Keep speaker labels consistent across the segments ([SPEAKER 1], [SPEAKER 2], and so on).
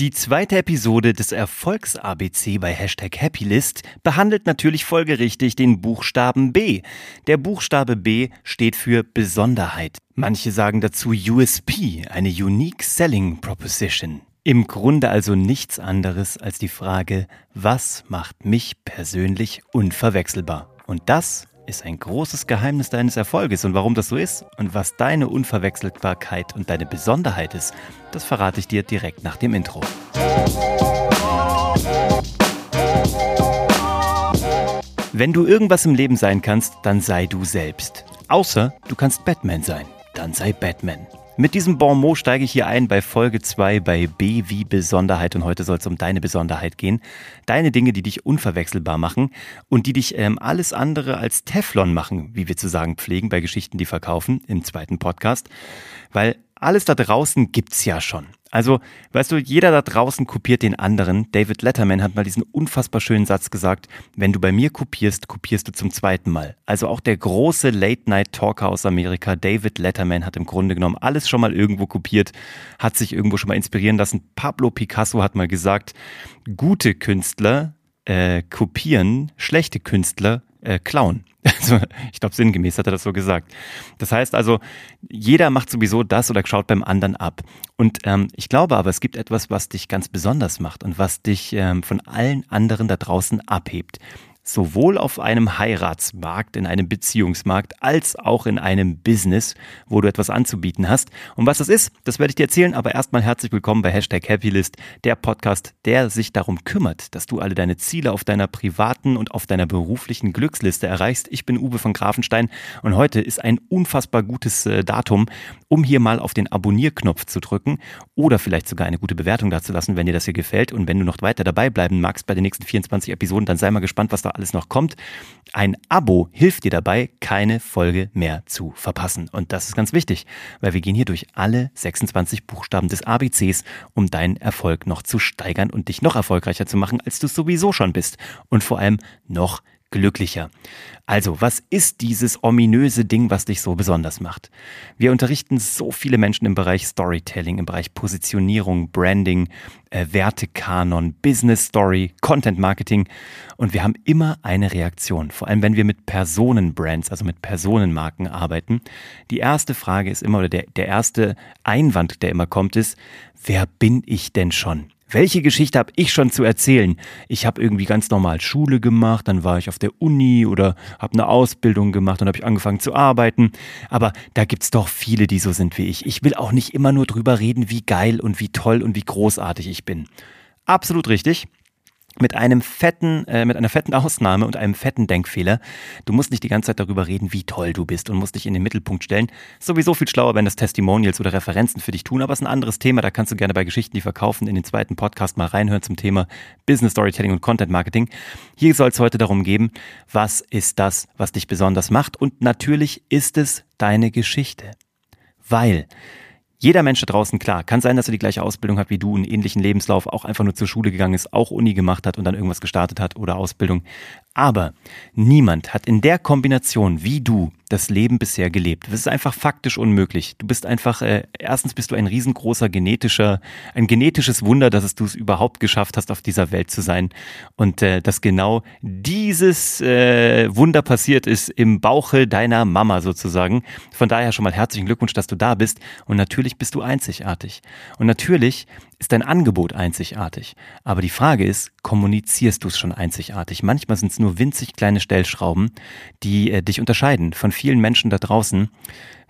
[SPEAKER 1] Die zweite Episode des Erfolgs-ABC bei Hashtag Happylist behandelt natürlich folgerichtig den Buchstaben B. Der Buchstabe B steht für Besonderheit. Manche sagen dazu USP, eine Unique Selling Proposition. Im Grunde also nichts anderes als die Frage, was macht mich persönlich unverwechselbar? Und das ist ein großes Geheimnis deines Erfolges. Und warum das so ist und was deine Unverwechselbarkeit und deine Besonderheit ist, das verrate ich dir direkt nach dem Intro. Wenn du irgendwas im Leben sein kannst, dann sei du selbst. Außer du kannst Batman sein, dann sei Batman. Mit diesem Bon mot steige ich hier ein bei Folge 2 bei B wie Besonderheit und heute soll es um deine Besonderheit gehen. Deine Dinge, die dich unverwechselbar machen und die dich ähm, alles andere als Teflon machen, wie wir zu sagen pflegen bei Geschichten, die verkaufen im zweiten Podcast. Weil alles da draußen gibt's ja schon. Also, weißt du, jeder da draußen kopiert den anderen. David Letterman hat mal diesen unfassbar schönen Satz gesagt, wenn du bei mir kopierst, kopierst du zum zweiten Mal. Also auch der große Late-Night-Talker aus Amerika, David Letterman, hat im Grunde genommen alles schon mal irgendwo kopiert, hat sich irgendwo schon mal inspirieren lassen. Pablo Picasso hat mal gesagt, gute Künstler äh, kopieren, schlechte Künstler äh, klauen. Also, ich glaube, sinngemäß hat er das so gesagt. Das heißt also, jeder macht sowieso das oder schaut beim anderen ab. Und ähm, ich glaube aber, es gibt etwas, was dich ganz besonders macht und was dich ähm, von allen anderen da draußen abhebt sowohl auf einem Heiratsmarkt, in einem Beziehungsmarkt, als auch in einem Business, wo du etwas anzubieten hast. Und was das ist, das werde ich dir erzählen, aber erstmal herzlich willkommen bei Hashtag Happylist, der Podcast, der sich darum kümmert, dass du alle deine Ziele auf deiner privaten und auf deiner beruflichen Glücksliste erreichst. Ich bin Uwe von Grafenstein und heute ist ein unfassbar gutes äh, Datum, um hier mal auf den Abonnierknopf zu drücken oder vielleicht sogar eine gute Bewertung dazulassen, wenn dir das hier gefällt. Und wenn du noch weiter dabei bleiben magst bei den nächsten 24 Episoden, dann sei mal gespannt, was da alles noch kommt. Ein Abo hilft dir dabei, keine Folge mehr zu verpassen. Und das ist ganz wichtig, weil wir gehen hier durch alle 26 Buchstaben des ABCs, um deinen Erfolg noch zu steigern und dich noch erfolgreicher zu machen, als du es sowieso schon bist. Und vor allem noch glücklicher. Also, was ist dieses ominöse Ding, was dich so besonders macht? Wir unterrichten so viele Menschen im Bereich Storytelling, im Bereich Positionierung, Branding, äh, Wertekanon, Business Story, Content Marketing und wir haben immer eine Reaktion, vor allem wenn wir mit Personenbrands, also mit Personenmarken arbeiten. Die erste Frage ist immer, oder der, der erste Einwand, der immer kommt, ist, wer bin ich denn schon? Welche Geschichte habe ich schon zu erzählen? Ich habe irgendwie ganz normal Schule gemacht, dann war ich auf der Uni oder habe eine Ausbildung gemacht und habe ich angefangen zu arbeiten. Aber da gibt's doch viele, die so sind wie ich. Ich will auch nicht immer nur drüber reden, wie geil und wie toll und wie großartig ich bin. Absolut richtig mit einem fetten, äh, mit einer fetten Ausnahme und einem fetten Denkfehler. Du musst nicht die ganze Zeit darüber reden, wie toll du bist und musst dich in den Mittelpunkt stellen. Sowieso viel schlauer, wenn das Testimonials oder Referenzen für dich tun, aber es ist ein anderes Thema. Da kannst du gerne bei Geschichten, die verkaufen, in den zweiten Podcast mal reinhören zum Thema Business Storytelling und Content Marketing. Hier soll es heute darum gehen, was ist das, was dich besonders macht? Und natürlich ist es deine Geschichte. Weil jeder Mensch da draußen, klar, kann sein, dass er die gleiche Ausbildung hat wie du, einen ähnlichen Lebenslauf, auch einfach nur zur Schule gegangen ist, auch Uni gemacht hat und dann irgendwas gestartet hat oder Ausbildung. Aber niemand hat in der Kombination wie du das Leben bisher gelebt. Das ist einfach faktisch unmöglich. Du bist einfach, äh, erstens bist du ein riesengroßer genetischer, ein genetisches Wunder, dass es du es überhaupt geschafft hast, auf dieser Welt zu sein. Und äh, dass genau dieses äh, Wunder passiert ist im Bauche deiner Mama sozusagen. Von daher schon mal herzlichen Glückwunsch, dass du da bist. Und natürlich bist du einzigartig. Und natürlich ist dein Angebot einzigartig. Aber die Frage ist, kommunizierst du es schon einzigartig? Manchmal sind es nur winzig kleine Stellschrauben, die äh, dich unterscheiden von vielen Menschen da draußen.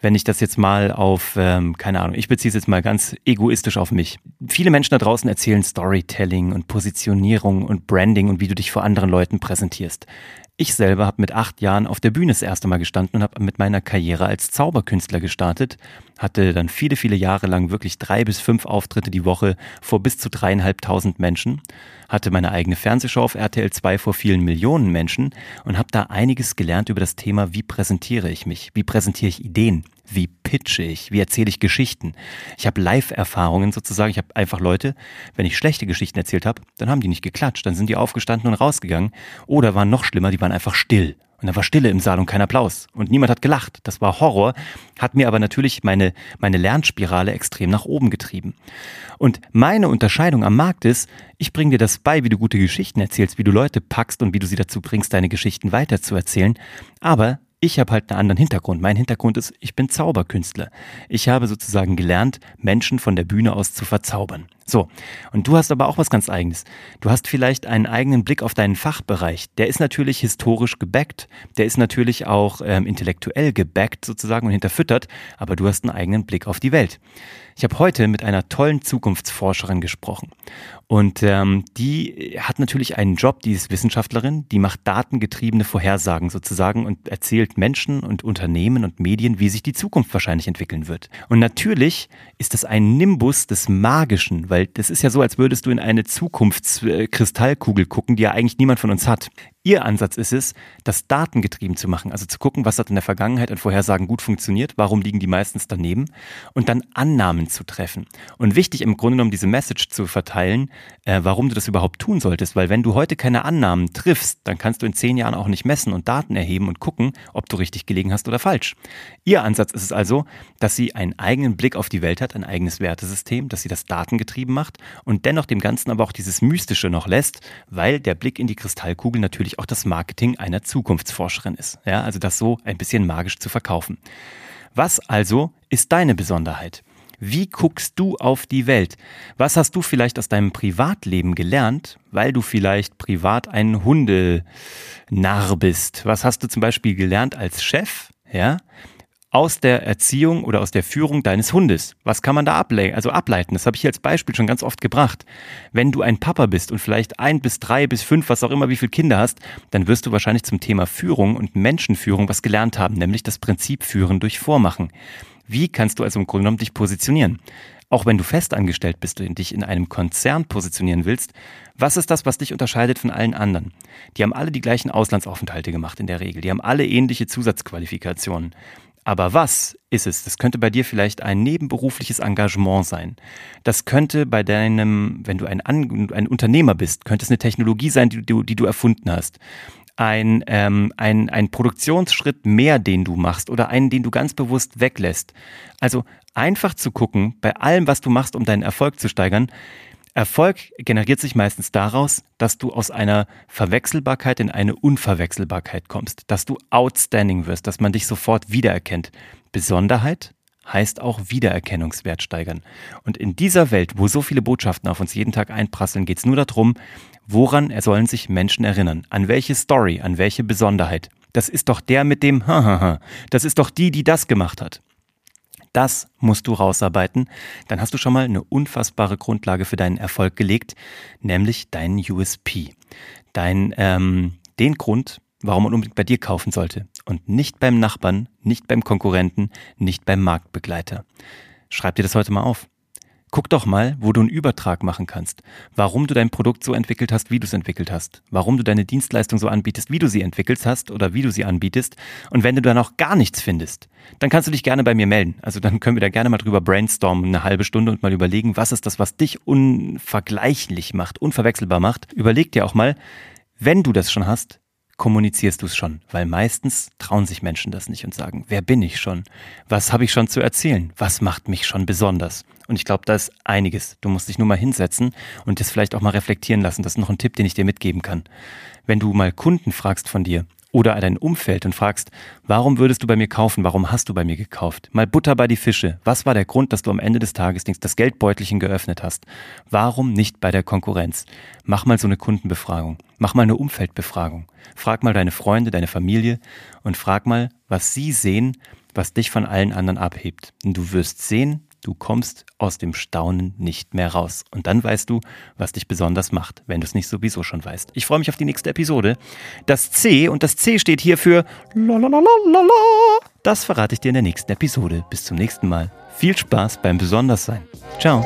[SPEAKER 1] Wenn ich das jetzt mal auf, ähm, keine Ahnung, ich beziehe es jetzt mal ganz egoistisch auf mich. Viele Menschen da draußen erzählen Storytelling und Positionierung und Branding und wie du dich vor anderen Leuten präsentierst. Ich selber habe mit acht Jahren auf der Bühne das erste Mal gestanden und habe mit meiner Karriere als Zauberkünstler gestartet, hatte dann viele, viele Jahre lang wirklich drei bis fünf Auftritte die Woche vor bis zu dreieinhalbtausend Menschen, hatte meine eigene Fernsehshow auf RTL 2 vor vielen Millionen Menschen und habe da einiges gelernt über das Thema, wie präsentiere ich mich, wie präsentiere ich Ideen, wie pitche ich, wie erzähle ich Geschichten. Ich habe Live-Erfahrungen sozusagen. Ich habe einfach Leute, wenn ich schlechte Geschichten erzählt habe, dann haben die nicht geklatscht, dann sind die aufgestanden und rausgegangen oder waren noch schlimmer, die waren einfach still Und da war Stille im Saal und kein Applaus. Und niemand hat gelacht. Das war Horror, hat mir aber natürlich meine, meine Lernspirale extrem nach oben getrieben. Und meine Unterscheidung am Markt ist, ich bringe dir das bei, wie du gute Geschichten erzählst, wie du Leute packst und wie du sie dazu bringst, deine Geschichten weiterzuerzählen. Aber ich habe halt einen anderen Hintergrund. Mein Hintergrund ist, ich bin Zauberkünstler. Ich habe sozusagen gelernt, Menschen von der Bühne aus zu verzaubern. So, und du hast aber auch was ganz eigenes. Du hast vielleicht einen eigenen Blick auf deinen Fachbereich. Der ist natürlich historisch gebackt, der ist natürlich auch ähm, intellektuell gebackt sozusagen und hinterfüttert, aber du hast einen eigenen Blick auf die Welt. Ich habe heute mit einer tollen Zukunftsforscherin gesprochen. Und ähm, die hat natürlich einen Job, die ist Wissenschaftlerin, die macht datengetriebene Vorhersagen sozusagen und erzählt Menschen und Unternehmen und Medien, wie sich die Zukunft wahrscheinlich entwickeln wird. Und natürlich ist das ein Nimbus des Magischen, weil das ist ja so, als würdest du in eine Zukunftskristallkugel gucken, die ja eigentlich niemand von uns hat. Ihr Ansatz ist es, das datengetrieben zu machen, also zu gucken, was hat in der Vergangenheit an Vorhersagen gut funktioniert, warum liegen die meistens daneben und dann Annahmen zu treffen. Und wichtig im Grunde genommen diese Message zu verteilen, äh, warum du das überhaupt tun solltest, weil wenn du heute keine Annahmen triffst, dann kannst du in zehn Jahren auch nicht messen und Daten erheben und gucken, ob du richtig gelegen hast oder falsch. Ihr Ansatz ist es also, dass sie einen eigenen Blick auf die Welt hat, ein eigenes Wertesystem, dass sie das datengetrieben macht und dennoch dem Ganzen aber auch dieses Mystische noch lässt, weil der Blick in die Kristallkugel natürlich auch das Marketing einer Zukunftsforscherin ist. Ja, also das so ein bisschen magisch zu verkaufen. Was also ist deine Besonderheit? Wie guckst du auf die Welt? Was hast du vielleicht aus deinem Privatleben gelernt, weil du vielleicht privat ein Hundenarr bist? Was hast du zum Beispiel gelernt als Chef? Ja, aus der Erziehung oder aus der Führung deines Hundes. Was kann man da ableiten? Also ableiten? Das habe ich als Beispiel schon ganz oft gebracht. Wenn du ein Papa bist und vielleicht ein bis drei bis fünf, was auch immer, wie viele Kinder hast, dann wirst du wahrscheinlich zum Thema Führung und Menschenführung was gelernt haben, nämlich das Prinzip Führen durch Vormachen. Wie kannst du also im Grunde genommen dich positionieren? Auch wenn du festangestellt bist und dich in einem Konzern positionieren willst, was ist das, was dich unterscheidet von allen anderen? Die haben alle die gleichen Auslandsaufenthalte gemacht in der Regel. Die haben alle ähnliche Zusatzqualifikationen. Aber was ist es? Das könnte bei dir vielleicht ein nebenberufliches Engagement sein. Das könnte bei deinem, wenn du ein, ein Unternehmer bist, könnte es eine Technologie sein, die du, die du erfunden hast. Ein, ähm, ein, ein Produktionsschritt mehr, den du machst oder einen, den du ganz bewusst weglässt. Also einfach zu gucken, bei allem, was du machst, um deinen Erfolg zu steigern, Erfolg generiert sich meistens daraus, dass du aus einer Verwechselbarkeit in eine Unverwechselbarkeit kommst, dass du outstanding wirst, dass man dich sofort wiedererkennt. Besonderheit heißt auch Wiedererkennungswert steigern. Und in dieser Welt, wo so viele Botschaften auf uns jeden Tag einprasseln, geht es nur darum, woran sollen sich Menschen erinnern? An welche Story, an welche Besonderheit? Das ist doch der mit dem Hahaha. Das ist doch die, die das gemacht hat. Das musst du rausarbeiten. Dann hast du schon mal eine unfassbare Grundlage für deinen Erfolg gelegt, nämlich deinen USP. Dein, ähm, den Grund, warum man unbedingt bei dir kaufen sollte. Und nicht beim Nachbarn, nicht beim Konkurrenten, nicht beim Marktbegleiter. Schreib dir das heute mal auf. Guck doch mal, wo du einen Übertrag machen kannst. Warum du dein Produkt so entwickelt hast, wie du es entwickelt hast. Warum du deine Dienstleistung so anbietest, wie du sie entwickelt hast oder wie du sie anbietest. Und wenn du da noch gar nichts findest, dann kannst du dich gerne bei mir melden. Also dann können wir da gerne mal drüber brainstormen, eine halbe Stunde und mal überlegen, was ist das, was dich unvergleichlich macht, unverwechselbar macht. Überleg dir auch mal, wenn du das schon hast, kommunizierst du es schon, weil meistens trauen sich Menschen das nicht und sagen, wer bin ich schon? Was habe ich schon zu erzählen? Was macht mich schon besonders? Und ich glaube, da ist einiges. Du musst dich nur mal hinsetzen und das vielleicht auch mal reflektieren lassen. Das ist noch ein Tipp, den ich dir mitgeben kann. Wenn du mal Kunden fragst von dir, oder dein Umfeld und fragst, warum würdest du bei mir kaufen? Warum hast du bei mir gekauft? Mal Butter bei die Fische. Was war der Grund, dass du am Ende des Tages das Geldbeutelchen geöffnet hast? Warum nicht bei der Konkurrenz? Mach mal so eine Kundenbefragung. Mach mal eine Umfeldbefragung. Frag mal deine Freunde, deine Familie und frag mal, was sie sehen, was dich von allen anderen abhebt. Und du wirst sehen, Du kommst aus dem Staunen nicht mehr raus. Und dann weißt du, was dich besonders macht, wenn du es nicht sowieso schon weißt. Ich freue mich auf die nächste Episode. Das C und das C steht hier für Lalalala. Das verrate ich dir in der nächsten Episode. Bis zum nächsten Mal. Viel Spaß beim Besonderssein. Ciao.